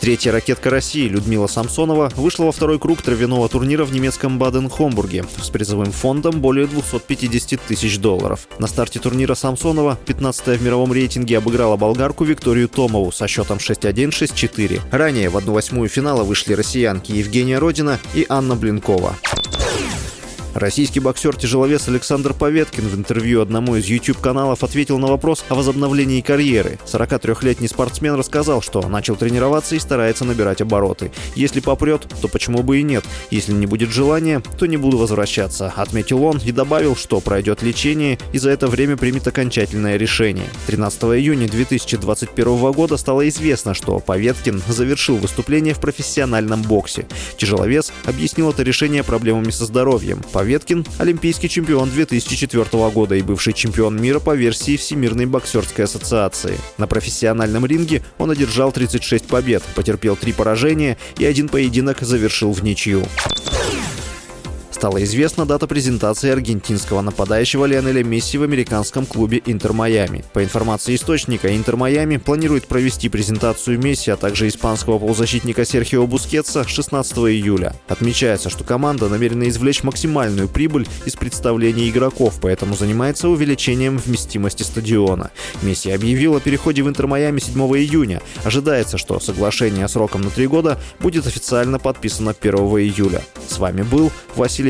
Третья ракетка России Людмила Самсонова вышла во второй круг травяного турнира в немецком Баден-Хомбурге с призовым фондом более 250 тысяч долларов. На старте турнира Самсонова, 15-я в мировом рейтинге, обыграла болгарку Викторию Томову со счетом 6-1-6-4. Ранее в 1-8 финала вышли россиянки Евгения Родина и Анна Блинкова. Российский боксер-тяжеловес Александр Поветкин в интервью одному из YouTube-каналов ответил на вопрос о возобновлении карьеры. 43-летний спортсмен рассказал, что начал тренироваться и старается набирать обороты. Если попрет, то почему бы и нет. Если не будет желания, то не буду возвращаться, отметил он и добавил, что пройдет лечение и за это время примет окончательное решение. 13 июня 2021 года стало известно, что Поветкин завершил выступление в профессиональном боксе. Тяжеловес объяснил это решение проблемами со здоровьем. Поветкин – олимпийский чемпион 2004 года и бывший чемпион мира по версии Всемирной боксерской ассоциации. На профессиональном ринге он одержал 36 побед, потерпел три поражения и один поединок завершил в ничью. Стала известна дата презентации аргентинского нападающего Лионеля Месси в американском клубе «Интер Майами». По информации источника, «Интер Майами» планирует провести презентацию Месси, а также испанского полузащитника Серхио Бускетса 16 июля. Отмечается, что команда намерена извлечь максимальную прибыль из представления игроков, поэтому занимается увеличением вместимости стадиона. Месси объявил о переходе в «Интер Майами» 7 июня. Ожидается, что соглашение сроком на три года будет официально подписано 1 июля. С вами был Василий